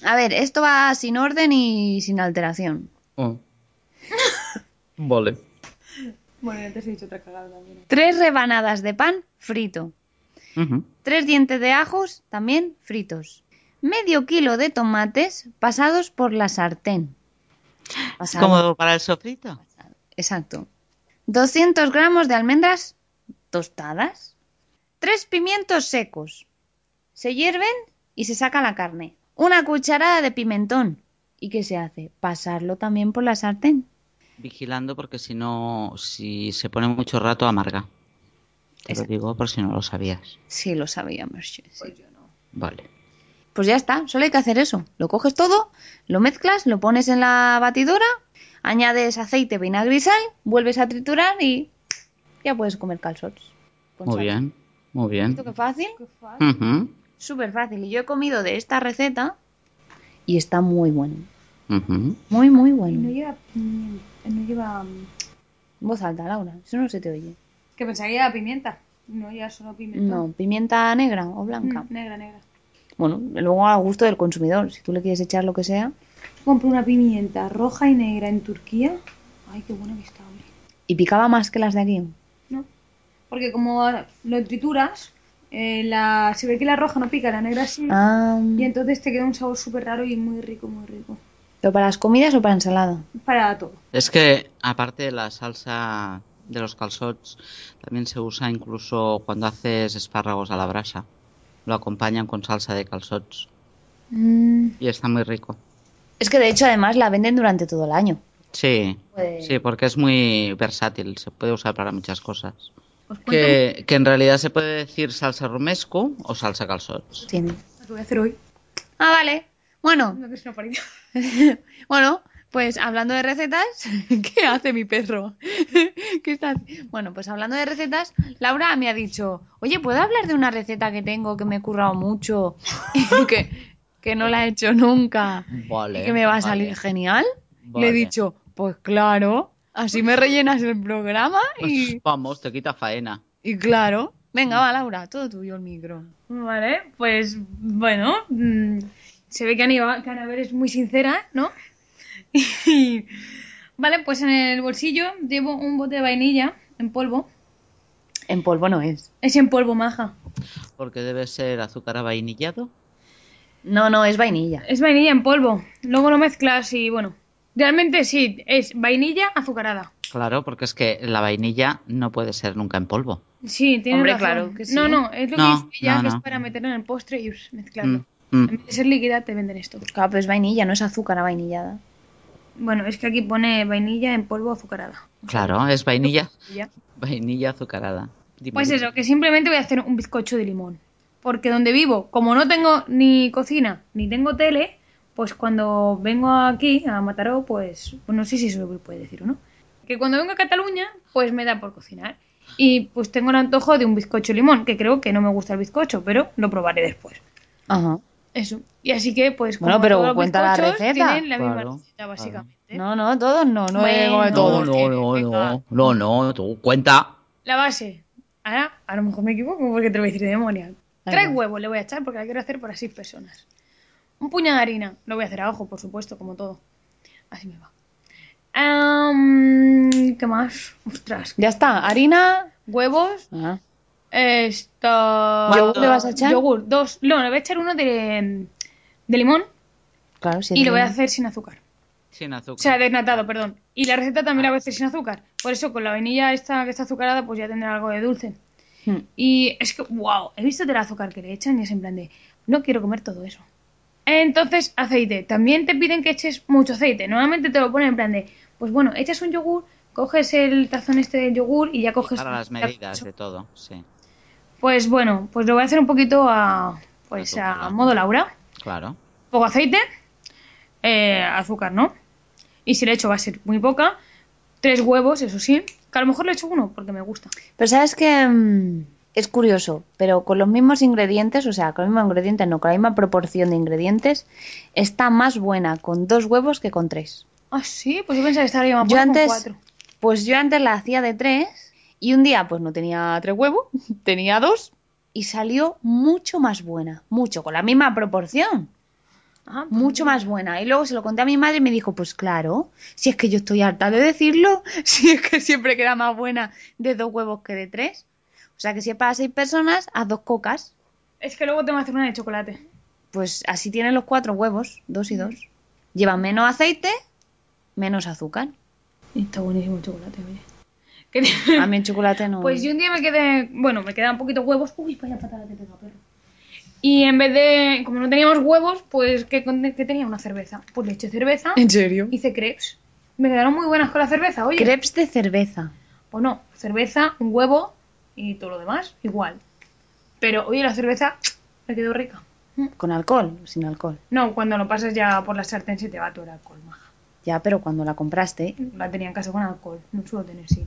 A ver, esto va sin orden y sin alteración. Vale. Bueno, ya te he dicho otra cagada también. Tres rebanadas de pan frito. Tres dientes de ajos también fritos. Medio kilo de tomates pasados por la sartén. Pasado. ¿Cómo para el sofrito? Exacto. 200 gramos de almendras tostadas. Tres pimientos secos. Se hierven y se saca la carne. Una cucharada de pimentón. ¿Y qué se hace? Pasarlo también por la sartén. Vigilando porque si no, si se pone mucho rato amarga. Te Exacto. lo digo por si no lo sabías. Sí, lo sabíamos. sí. Vale. Pues ya está, solo hay que hacer eso. Lo coges todo, lo mezclas, lo pones en la batidora, añades aceite, vinagre y sal, vuelves a triturar y ya puedes comer calzots. Muy sal. bien. Muy bien. ¿Visto qué fácil? Qué fácil. Súper fácil. Y yo he comido de esta receta y está muy bueno. Muy, muy Y no bueno. lleva... No lleva... mm, voz alta, Laura. Eso no se te oye. Que pensaba que lleva pimienta. No lleva solo pimentón. No, pimienta negra o blanca. Mm, negra, negra. Bueno, luego a gusto del consumidor. Si tú le quieres echar lo que sea. Compré una pimienta roja y negra en Turquía. Ay, qué buena que está, hombre. Y picaba más que las de aquí. No. Porque como lo trituras, eh, la... se ve que la roja no pica, la negra sí. Ah, Y entonces te queda un sabor súper raro y muy rico, muy rico. ¿Pero para las comidas o para ensalada? Para todo. Es que, aparte de la salsa de los calzots, también se usa incluso cuando haces espárragos a la brasa. Lo acompañan con salsa de calzots Mm, y está muy rico. Es que de hecho además la venden durante todo el año. Sí, Pues- sí, porque es muy versátil, se puede usar para muchas cosas. Cuento Que, que en realidad se puede decir salsa rumesco o salsa calzots. Tiene. lo voy a hacer hoy. Ah, vale. Bueno, No, que es una parida. bueno, pues hablando de recetas, ¿qué hace mi perro? ¿Qué está Bueno, pues hablando de recetas, Laura me ha dicho, oye, ¿puedo hablar de una receta que tengo que me he currado mucho y que, que no la he hecho nunca Vale. y que me va a vale. salir genial? Le he dicho, pues claro, así me rellenas el programa y, Pues vamos, te quita faena. y claro. Venga, va, Laura, todo tuyo el micro. Vale, pues bueno, mm, se ve que Anabel es muy sincera, ¿no? Y, vale, pues en el bolsillo llevo un bote de vainilla en polvo. En polvo no es. Es en polvo, maja. Porque debe ser azúcar avainillado. No, no, es vainilla. Es vainilla en polvo. Luego lo mezclas y bueno. Realmente sí, es vainilla azucarada. Claro, porque es que la vainilla no puede ser nunca en polvo. Sí, tiene Hombre, razón. claro que sí. No, no, es lo No, que dice ella, no, que es para meterlo en el postre y us, mezclarlo. Mm, mm. En vez de ser líquida, te venden esto. Claro, pero es vainilla, no es azúcar vainillada. Bueno, es que aquí pone vainilla en polvo azucarada. Claro, es vainilla. Vainilla azucarada. Dime, Pues eso, que simplemente voy a hacer un bizcocho de limón. Porque donde vivo, como no tengo ni cocina ni tengo tele, pues cuando vengo aquí a Mataró, pues, pues no sé si eso se puede decir o no. Que cuando vengo a Cataluña, pues me da por cocinar. Y pues tengo el antojo de un bizcocho limón, que creo que no me gusta el bizcocho, pero lo probaré después. Ajá. Eso. Y así que, pues, Bueno, como pero todos los cuenta la receta. Tienen la misma Claro, receta, básicamente. No, no, todos no, no Bueno, No, todos. no, no, no, no, no, tú cuenta. La base. Ahora, a lo mejor me equivoco porque te lo voy a decir de memoria. Tres huevos le voy a echar porque la quiero hacer para seis personas. Un puñado de harina. Lo voy a hacer a ojo, por supuesto, como todo. Así me va. ¿Qué más? Ostras. Ya está, harina. Huevos. Ah. Esto. ¿Yogur le vas a echar? Yogur. Dos. No, le voy a echar uno de, de limón Claro, sí. y lo voy a hacer sin azúcar. Sin azúcar. O sea, desnatado, perdón. Y la receta también la voy a hacer sin azúcar. Por eso, con la vainilla esta que está azucarada, pues ya tendrá algo de dulce. Hmm. Y es que, wow, he visto del azúcar que le echan y es en plan de, no quiero comer todo eso. Entonces, aceite. También te piden que eches mucho aceite. Normalmente te lo ponen en plan de, pues bueno, echas un yogur, coges el tazón este de yogur y ya coges... Para las medidas de todo, sí. Pues bueno, pues lo voy a hacer un poquito a, pues A modo Laura. Claro. Poco aceite, eh, azúcar, ¿no? Y si le echo va a ser muy poca. Tres huevos, eso sí. Que a lo mejor le echo uno porque me gusta. Pero sabes que mm, es curioso, pero con los mismos ingredientes, o sea, con los mismos ingredientes, no, con la misma proporción de ingredientes, está más buena con dos huevos que con tres. Ah, sí, pues yo pensaba que estaría más Yo buena con antes, cuatro. pues yo antes la hacía de tres y un día pues no tenía tres huevos, tenía dos y salió mucho más buena, mucho, con la misma proporción. Ajá, pues mucho más buena. Y luego se lo conté a mi madre y me dijo, pues claro, si es que yo estoy harta de decirlo, si es que siempre queda más buena de dos huevos que de tres. O sea que si es para seis personas, haz dos cocas. Es que luego tengo que hacer una de chocolate. Pues así tienen los cuatro huevos, dos y dos. Llevan menos aceite, menos azúcar. Y está buenísimo el chocolate, oye. Que- A mí el chocolate no. Pues yo un día me quedé, bueno, me quedaban poquitos huevos. Uy, vaya patada que tengo, perro. Y en vez de, como no teníamos huevos, pues ¿qué, con- qué tenía? Una cerveza. Pues le eché cerveza, ¿En serio? hice crepes. Me quedaron muy buenas con la cerveza, oye. Crepes de cerveza. O no, cerveza, un huevo y todo lo demás, igual. Pero, oye, la cerveza me quedó rica. ¿Con alcohol o sin alcohol? No, cuando lo pasas ya por la sartén se te va todo el alcohol, maja. Ya, pero cuando la compraste. La tenía en casa con alcohol, no suelo tener, sí.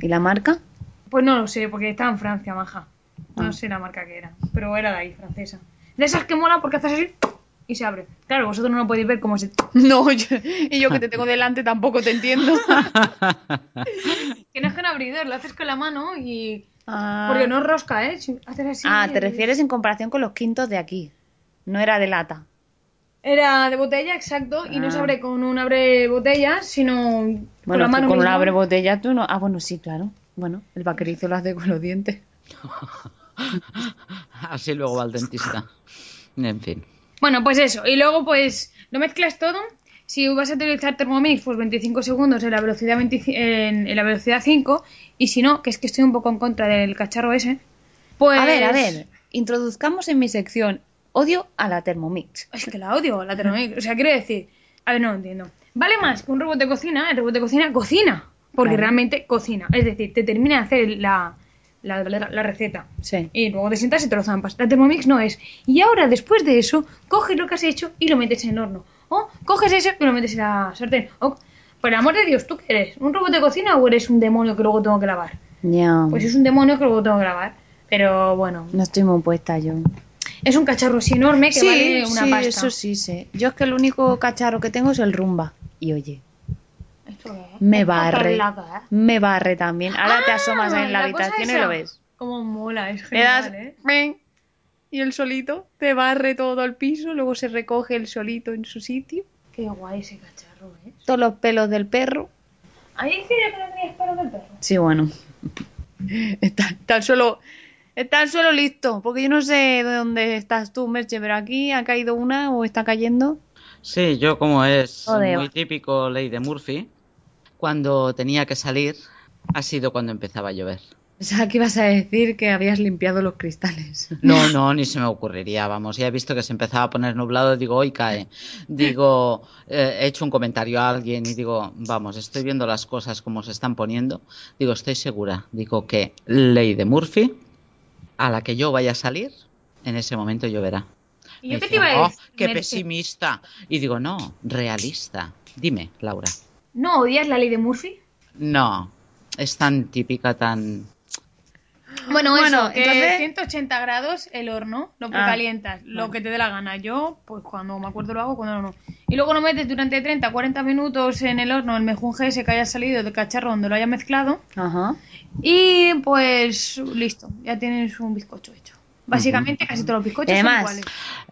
¿Y la marca? Pues no lo sé, porque estaba en Francia, maja. No Ah. sé la marca que era, pero era de ahí, francesa. De esas que mola porque haces así y se abre. Claro, vosotros no lo podéis ver cómo se... No, yo- y yo que te tengo delante tampoco te entiendo. Que no es con abridor, lo haces con la mano y... Ah. Porque no rosca, ¿eh? Así... Ah, te y- refieres en comparación con los quintos de aquí. No era de lata. Era de botella, exacto, y no Ah. se abre con un abre botella, sino con Bueno, la tú mano con misma. abre botella tú no. Ah, bueno, sí, claro. Bueno, el vaquerizo lo hace con los dientes. Así luego va al dentista. En fin. Bueno, pues eso. Y luego, pues, lo mezclas todo. Si vas a utilizar Thermomix, pues 25 segundos en la velocidad 25 en, en la velocidad 5. Y si no, que es que estoy un poco en contra del cacharro ese. Pues. A ver, a ver. introduzcamos en mi sección odio a la Thermomix. Es que la odio, la Thermomix. O sea, quiero decir. A ver, no lo entiendo. Vale más que un robot de cocina, el robot de cocina cocina. Porque Claro. realmente cocina. Es decir, te termina de hacer la, la, la- la receta. Sí. Y luego te sientas y te lo zampas. La Thermomix no es. Y ahora, después de eso, coges lo que has hecho y lo metes en el horno. O coges eso y lo metes en la sartén. O, por el amor de Dios, ¿tú qué eres? ¿Un robot de cocina o eres un demonio que luego tengo que lavar? Pues es un demonio que luego tengo que lavar. Pero bueno, No estoy muy puesta yo. es un cacharro así enorme que sí, vale una sí, pasta. eso sí sé. Yo es que el único cacharro que tengo es el rumba. Y oye, ¿Esto qué es? me barre. ¿eh? Me barre también. Ahora te asomas en la, Ah, habitación y lo ves. Cómo mola, es Le genial, das ¿eh? ¡ven! y el solito te barre todo el piso, luego se recoge el solito en su sitio. Qué guay ese cacharro. Todos los pelos del perro. ¿Ahí decía que no tenías pelo del perro? Sí, bueno. Está, está solo está solo listo, porque yo no sé de dónde estás tú, Merche, pero aquí ha caído una o está cayendo. Sí, yo como es Joder. muy típico ley de Murphy, cuando tenía que salir ha sido cuando empezaba a llover. Pensaba que ibas a decir que habías limpiado los cristales. No, no, ni se me ocurriría, vamos, ya he visto que se empezaba a poner nublado, digo, hoy cae. Digo, eh, he hecho un comentario a alguien y digo, vamos, estoy viendo las cosas como se están poniendo. Digo, estoy segura, digo que ley de Murphy, a la que yo vaya a salir, en ese momento lloverá. ¿Y yo qué te iba a "Oh, decir? qué Merche? pesimista. Y digo, no, realista. Dime, Laura. ¿No odias la ley de Murphy? No, es tan típica, tan... Bueno, Bueno, eso, que entonces- 180 grados el horno, lo Ah, calientas, lo que te dé la gana. Yo, pues cuando me acuerdo lo hago, cuando no, no. Y luego lo metes durante 30, 40 minutos en el horno, el mejunje ese que haya salido del cacharro donde lo haya mezclado. Ajá. Y pues listo, ya tienes un bizcocho hecho. Básicamente casi todos los bizcochos son Además, iguales.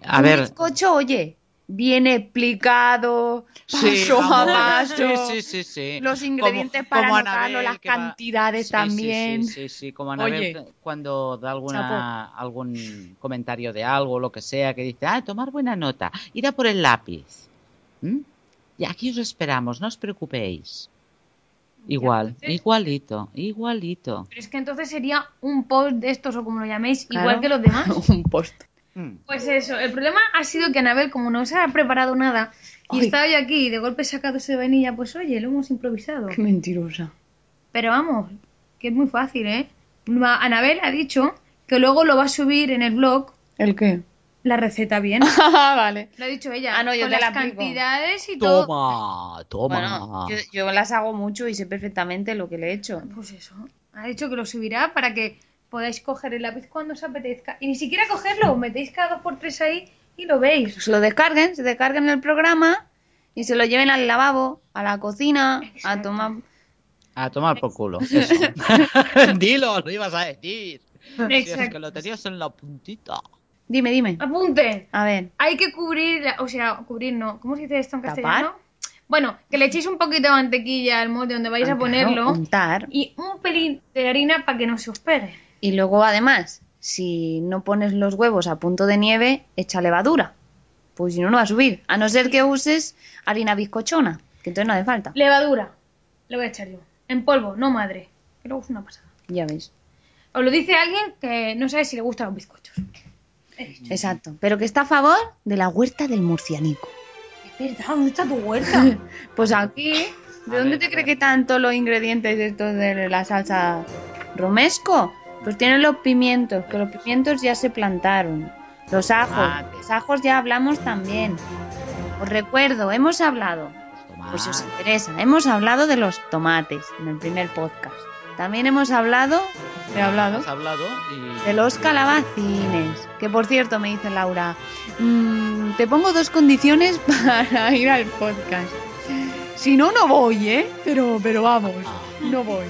A un ver, bizcocho, oye, viene explicado, paso a paso. Sí, sí, sí, sí. Los Como- ingredientes para como anotarlo, Anabel, las cantidades también. Sí, sí, sí, como Anabel Oye, que- cuando da alguna, algún comentario de algo, lo que sea, que dice, ah, tomar buena nota, ir a por el lápiz. ¿Mm? Y aquí os esperamos, no os preocupéis. Igual, entonces- igualito, igualito. Pero es que entonces sería un post de estos o como lo llaméis, Claro. igual que los demás. un post. Mm. Pues eso, el problema ha sido que Anabel, como no se ha preparado nada, y Ay. estaba yo aquí y de golpe he sacado ese de vainilla, pues oye, lo hemos improvisado. Qué mentirosa. Pero vamos, que es muy fácil, ¿eh? Anabel ha dicho que luego lo va a subir en el blog ¿El qué? la receta bien. Ah, vale. Lo ha dicho ella. Ah, no, yo con te las la aplico. cantidades y todo. Toma, toma. Bueno, yo, yo las hago mucho y sé perfectamente lo que le he hecho. Pues eso. Ha dicho que lo subirá para que podáis coger el lápiz cuando os apetezca. Y ni siquiera cogerlo, metéis cada dos por tres ahí y lo veis. Se lo descarguen, se descarguen el programa y se lo lleven al lavabo, a la cocina, a tomar... A tomar por culo. Eso. Dilo, lo ibas a decir. Si es que lo tenías en la puntita. Dime, dime. Apunte. A ver. Hay que cubrir, o sea, cubrir no. ¿Cómo se dice esto en ¿Tapar? castellano? Bueno, que le echéis un poquito de mantequilla al molde donde vais Ah, a claro, ponerlo untar. y un pelín de harina para que no se os pegue. Y luego, además, si no pones los huevos a punto de nieve, echa levadura. Pues si no, no va a subir. A no ser que uses harina bizcochona, que entonces no hace falta. Levadura. Le voy a echar yo. En polvo, no madre. Que luego es una pasada. Ya ves. Os lo dice alguien que no sabe si le gustan los bizcochos. Exacto. Pero que está a favor de la huerta del murcianico. Es verdad, ¿dónde está tu huerta? Pues aquí, ¿de A dónde ver, te ver. que tanto los ingredientes de esto de la salsa romesco? Pues tienen los pimientos, que los pimientos ya se plantaron. Los ajos, Tomate. los ajos ya hablamos también. Os recuerdo, hemos hablado, pues si os interesa, hemos hablado de los tomates en el primer podcast. También hemos hablado, he hablado, hablado y... de los calabacines. Que por cierto, me dice Laura, "Mm, te pongo dos condiciones para ir al podcast. Si no, no voy, ¿eh? Pero, pero vamos, no voy.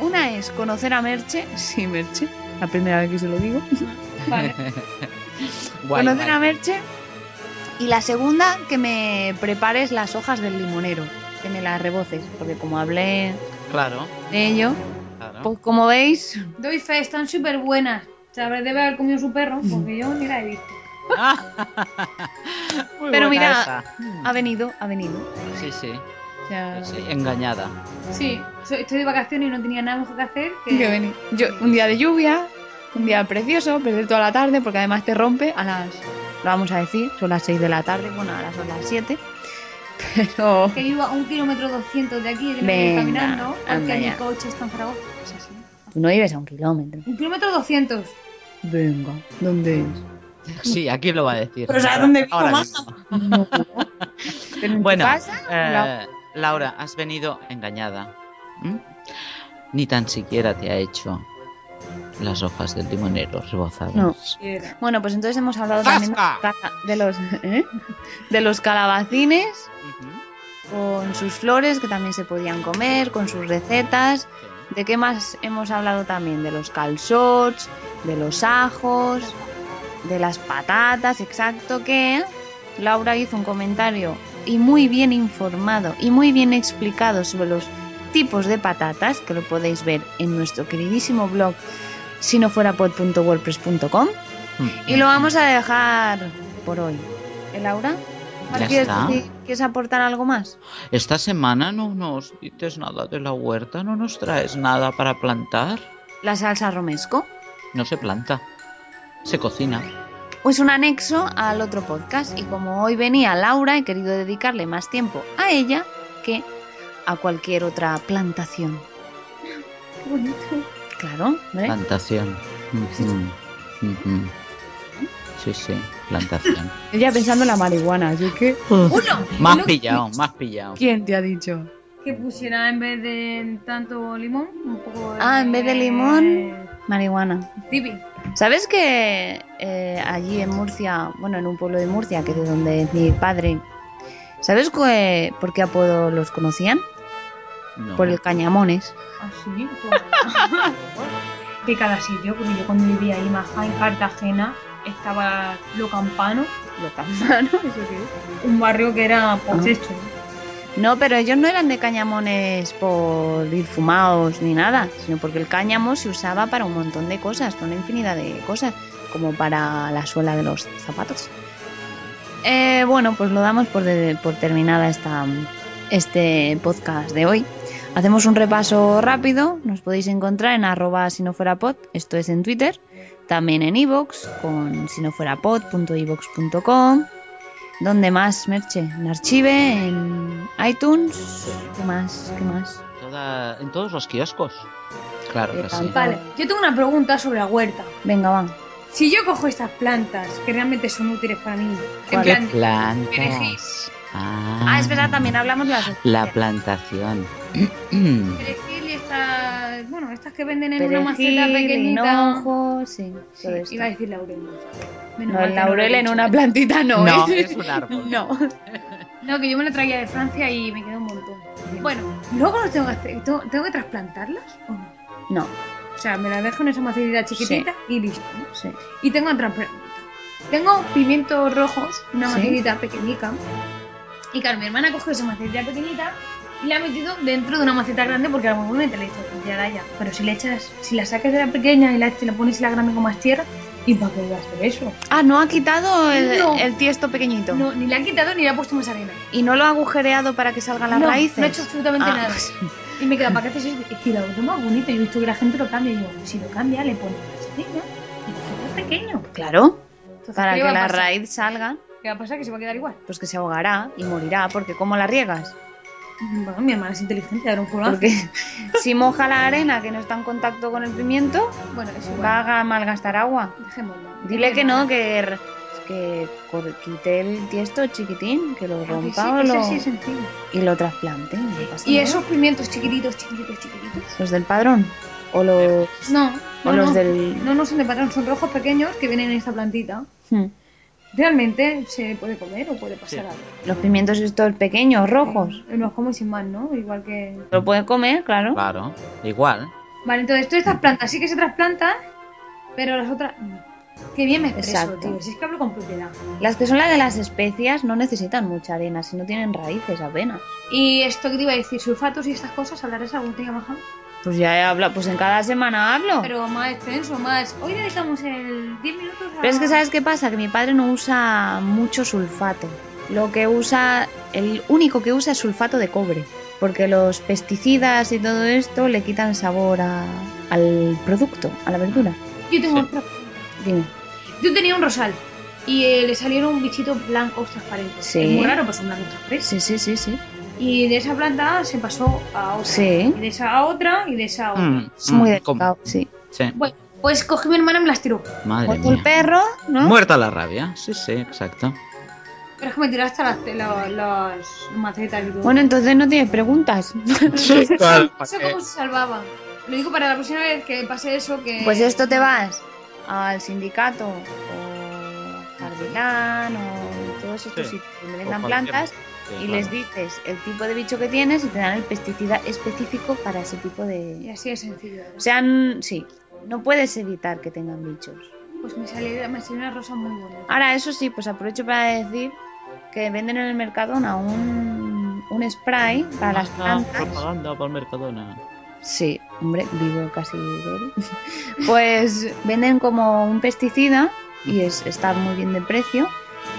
Una es conocer a Merche, sí, Merche, la primera vez que se lo digo. Vale. Guay, conocer a. Merche. Y la segunda, que me prepares las hojas del limonero, que me las reboces, porque como hablé Claro, de ello, claro. pues como veis, Doy fe, están súper buenas. Sabré debe haber comido su perro, porque yo ni la he visto. Pero mira, esa. ha venido, ha venido. Sí, sí, O sea, sí, engañada. Sí, estoy de vacaciones y no tenía nada mejor que hacer que... que venir. Yo, un día de lluvia, Un día precioso, perder toda la tarde, porque además te rompe a las, lo vamos a decir, son las 6 de la tarde, bueno, ahora son las 7. Pero Que vivo a un kilómetro 200 de aquí, de no Venga, caminando, porque mi coche está en Zaragoza. Es así. tú no vives a un kilómetro. Un kilómetro 200. Venga, ¿dónde es? Sí, aquí lo va a decir. Pero ¿sabes dónde vivo, en tu Bueno, casa? eh, Laura, has venido engañada. Ni tan siquiera te ha hecho las hojas del limonero rebozadas. No. Bueno, pues entonces hemos hablado también de los, ¡Zasca! cala- de los, ¿eh? de los calabacines Ujú, con sus flores que también se podían comer, con sus recetas. sí. ¿De qué más hemos hablado también? De los calzots, de los ajos, de las patatas, exacto, que Laura hizo un comentario y muy bien informado y muy bien explicado sobre los tipos de patatas, que lo podéis ver en nuestro queridísimo blog si no fuera pod.wordpress.com y lo vamos a dejar por hoy. ¿Eh, Laura? ¿Quieres, ¿Quieres aportar algo más? Esta semana no nos dices nada de la huerta, no nos traes nada para plantar. La salsa romesco. No se planta, se cocina. Es un anexo al otro podcast y como hoy venía Laura he querido dedicarle más tiempo a ella que a cualquier otra plantación. Qué bonito. Claro, ¿eh? Plantación. Sí, sí, plantación. Ella pensando en la marihuana, así que... Uno. Más pillado, más pillado. ¿Quién te ha dicho? Que pusiera en vez de tanto limón, un poco de. Ah, en vez de limón, marihuana. Tibi. ¿Sabes que eh, allí en Murcia, bueno, en un pueblo de Murcia, que de donde es mi padre, ¿sabes que- por qué apodo los conocían? No. Por el cañamones. Así, De cada sitio, porque yo cuando vivía ahí, en Cartagena, estaba Lo Campano, Lo campano, ¿eso es? un barrio que era, pues Ah. esto. No, pero ellos no eran de cañamones por ir fumados ni nada, sino porque el cáñamo se usaba para un montón de cosas, para una infinidad de cosas, como para la suela de los zapatos. Eh, bueno, pues lo damos por, terminada esta, este podcast de hoy. Hacemos un repaso rápido, nos podéis encontrar en arroba si no fuera esto es en Twitter, también en iVoox con si no fuera ¿Dónde más, Merche? En Archive, en iTunes. ¿Qué más? ¿Qué más? Toda- en todos los kioscos. Claro que sí. Vale, yo tengo una pregunta sobre la huerta. Venga, va. Si yo cojo estas plantas que realmente son útiles para mí, en ¿Cuál? ¿Qué plan, perejil. plantas? Ah, Ah, es verdad, también hablamos de las La plantación. perejil y estas, bueno, estas que venden en una maceta pequeñita. hinojo, sí, iba a decir laurel. Menos No, el laurel en una plantita no, No, ¿eh? es un árbol. No. No, que yo me lo traía de Francia y me quedó un montón. Bueno, luego los tengo que hacer. ¿Tengo, tengo que trasplantarlas o no? No, O sea, me las dejo en esa macetita chiquitita y listo. ¿no? sí. Y tengo otra pregunta. Tengo pimientos rojos, una Sí. macetita pequeñica. Y claro, mi hermana cogió esa macetita pequeñita y la ha metido dentro de una maceta grande porque era muy bonita. Le he dicho, ya la. Pero si le echas, si la sacas de la pequeña y la, te la pones en la grande con más tierra, ¿y para qué voy a hacer eso? Ah, no ha quitado el, No. el tiesto pequeñito. No, ni la ha quitado ni le ha puesto más arena. ¿Y no lo ha agujereado para que salgan las no, raíces? No ha hecho absolutamente Ah, nada. pues- Y me queda, ¿para qué haces eso? Es que lo veo más bonito. Yo he visto que la gente lo cambia. Y yo, si lo cambia, le pone más arena y lo pequeño. Claro, Entonces, para ¿qué que va a la raíz salga, ¿Qué va a pasar? Que se va a quedar igual. pues que se ahogará y morirá, porque ¿cómo la riegas? Bueno, mi hermana es inteligente, dará un fonazo. Porque si moja la arena que no está en contacto con el pimiento, Bueno, es va a malgastar agua. Dejémoslo. Dile que no, que, que quite el tiesto chiquitín, que lo rompa sí, o es lo- de sencillo. y lo trasplante. no ¿Y nada. esos pimientos chiquititos, chiquititos, chiquititos? ¿Los del padrón? ¿O los...? No, O no, los no. del- No, no son de patrón, son rojos pequeños que vienen en esta plantita. Hmm. ¿Realmente se puede comer o puede pasar Sí. algo? Los pimientos estos pequeños, rojos. Sí, Los como sin más, ¿no? Igual que... Lo puede comer, claro. Claro, igual. Vale, entonces todas estas plantas sí que se trasplantan, pero las otras... Qué bien me expreso, Exacto. tío. Si es que hablo con propiedad. Las que son las de las especias no necesitan mucha arena, si no tienen raíces apenas. Y esto que te iba a decir, sulfatos y estas cosas, ¿hablarás algún día, Maja? Pues ya he hablado, pues en cada semana hablo. Pero más extenso, más... Hoy dedicamos el 10 minutos a... Pero es que ¿sabes qué pasa? Que mi padre no usa mucho sulfato. Lo que usa, el único que usa es sulfato de cobre. Porque los pesticidas y todo esto le quitan sabor a- al producto, a la verdura. Yo tengo Sí. Dime. Yo tenía un rosal y eh, le salieron bichitos blancos transparentes. Sí. Es muy raro, pues son blancos transparentes. Sí, sí, sí, sí. Y de esa planta se pasó a otra. Sí. Y de esa a otra y de esa a otra. Mm, Es muy mm, sí. Sí. Bueno, pues cogí mi hermana y me las tiró. Madre Muerto el mía. perro, ¿no? Muerta la rabia. Sí, sí, exacto. Pero es que me tiró hasta las, la- las macetas y todo. Bueno, entonces no tienes preguntas. Claro, No sé cómo se salvaba. Lo digo para la próxima vez que pase eso que... Pues esto te vas al sindicato o Jardilán o todos estos Sí. sitios vendan cualquier- plantas Sí, y claro. les dices el tipo de bicho que tienes y te dan el pesticida específico para ese tipo Y de... así de sencillo. O sea, sí, no puedes evitar que tengan bichos. Pues me salió, me salió una rosa muy bonita. Ahora, eso sí, pues aprovecho para decir que venden en el Mercadona un, un spray para las Ah, plantas. propaganda para el Mercadona. Sí, hombre, vivo casi de él. Pues venden como un pesticida y es, está muy bien de precio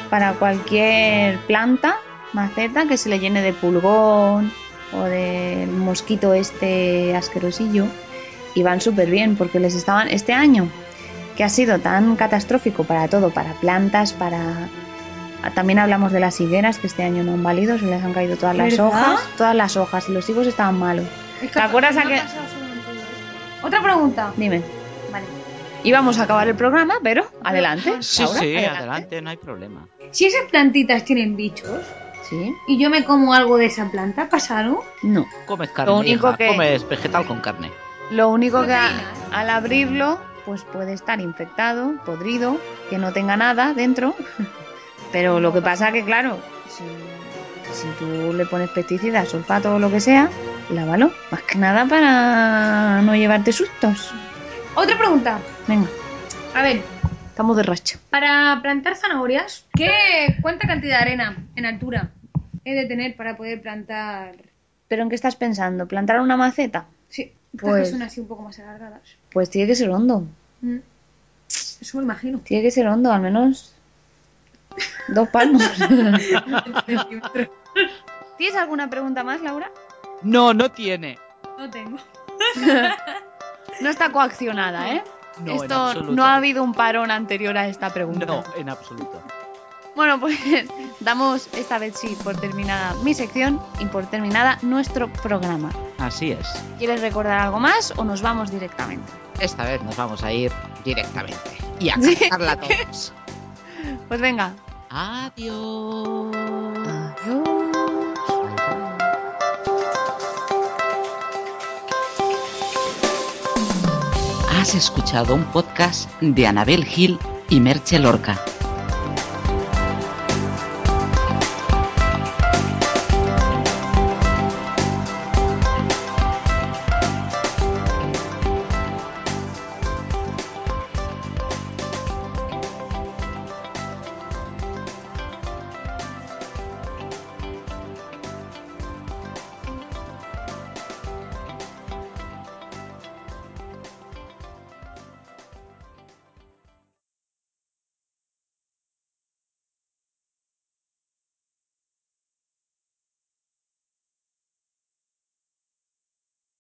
para cualquier planta, maceta que se le llene de pulgón o del mosquito este asquerosillo y van súper bien porque les estaban este año que ha sido tan catastrófico para todo, para plantas, para también hablamos de las higueras que este año no han valido, se les han caído todas las hojas, todas las hojas y los higos estaban malos. Es ¿Te acuerdas no a que-. Otra pregunta. Dime. Vale. Íbamos a acabar el programa, pero adelante. Sí, Laura, sí, adelante. no hay problema. Si esas plantitas tienen bichos Sí. y yo me como algo de esa planta, ¿pasa algo? No. Comes carne, Lo único hija, que- comes vegetal con carne. Lo único que al abrirlo, pues puede estar infectado, podrido, que no tenga nada dentro. Pero lo que pasa que, claro, si, si tú le pones pesticidas, sulfato o lo que sea, lávalo. Más que nada para no llevarte sustos. Otra pregunta. Venga, A ver, estamos de racha. para plantar zanahorias, ¿qué, ¿cuánta cantidad de arena en altura he de tener para poder plantar? ¿Pero en qué estás pensando? ¿Plantar una maceta? Sí, Pues- que son así un poco más alargadas. Pues tiene que ser hondo. Mm. Eso me imagino. Tiene que ser hondo, al menos dos palmos. ¿Tienes alguna pregunta más, Laura? No, no tiene. No tengo. No está coaccionada, ¿eh? No, en Esto absoluto. no ha habido un parón anterior a esta pregunta. No, en absoluto. Bueno, pues damos esta vez sí por terminada mi sección y por terminada nuestro programa. Así es. ¿Quieres recordar algo más o nos vamos directamente? Esta vez nos vamos a ir directamente. Y a Sí. cantarla todos. Pues venga. Adiós. Adiós. Has escuchado un podcast de Anabel Gil y Merche Lorca.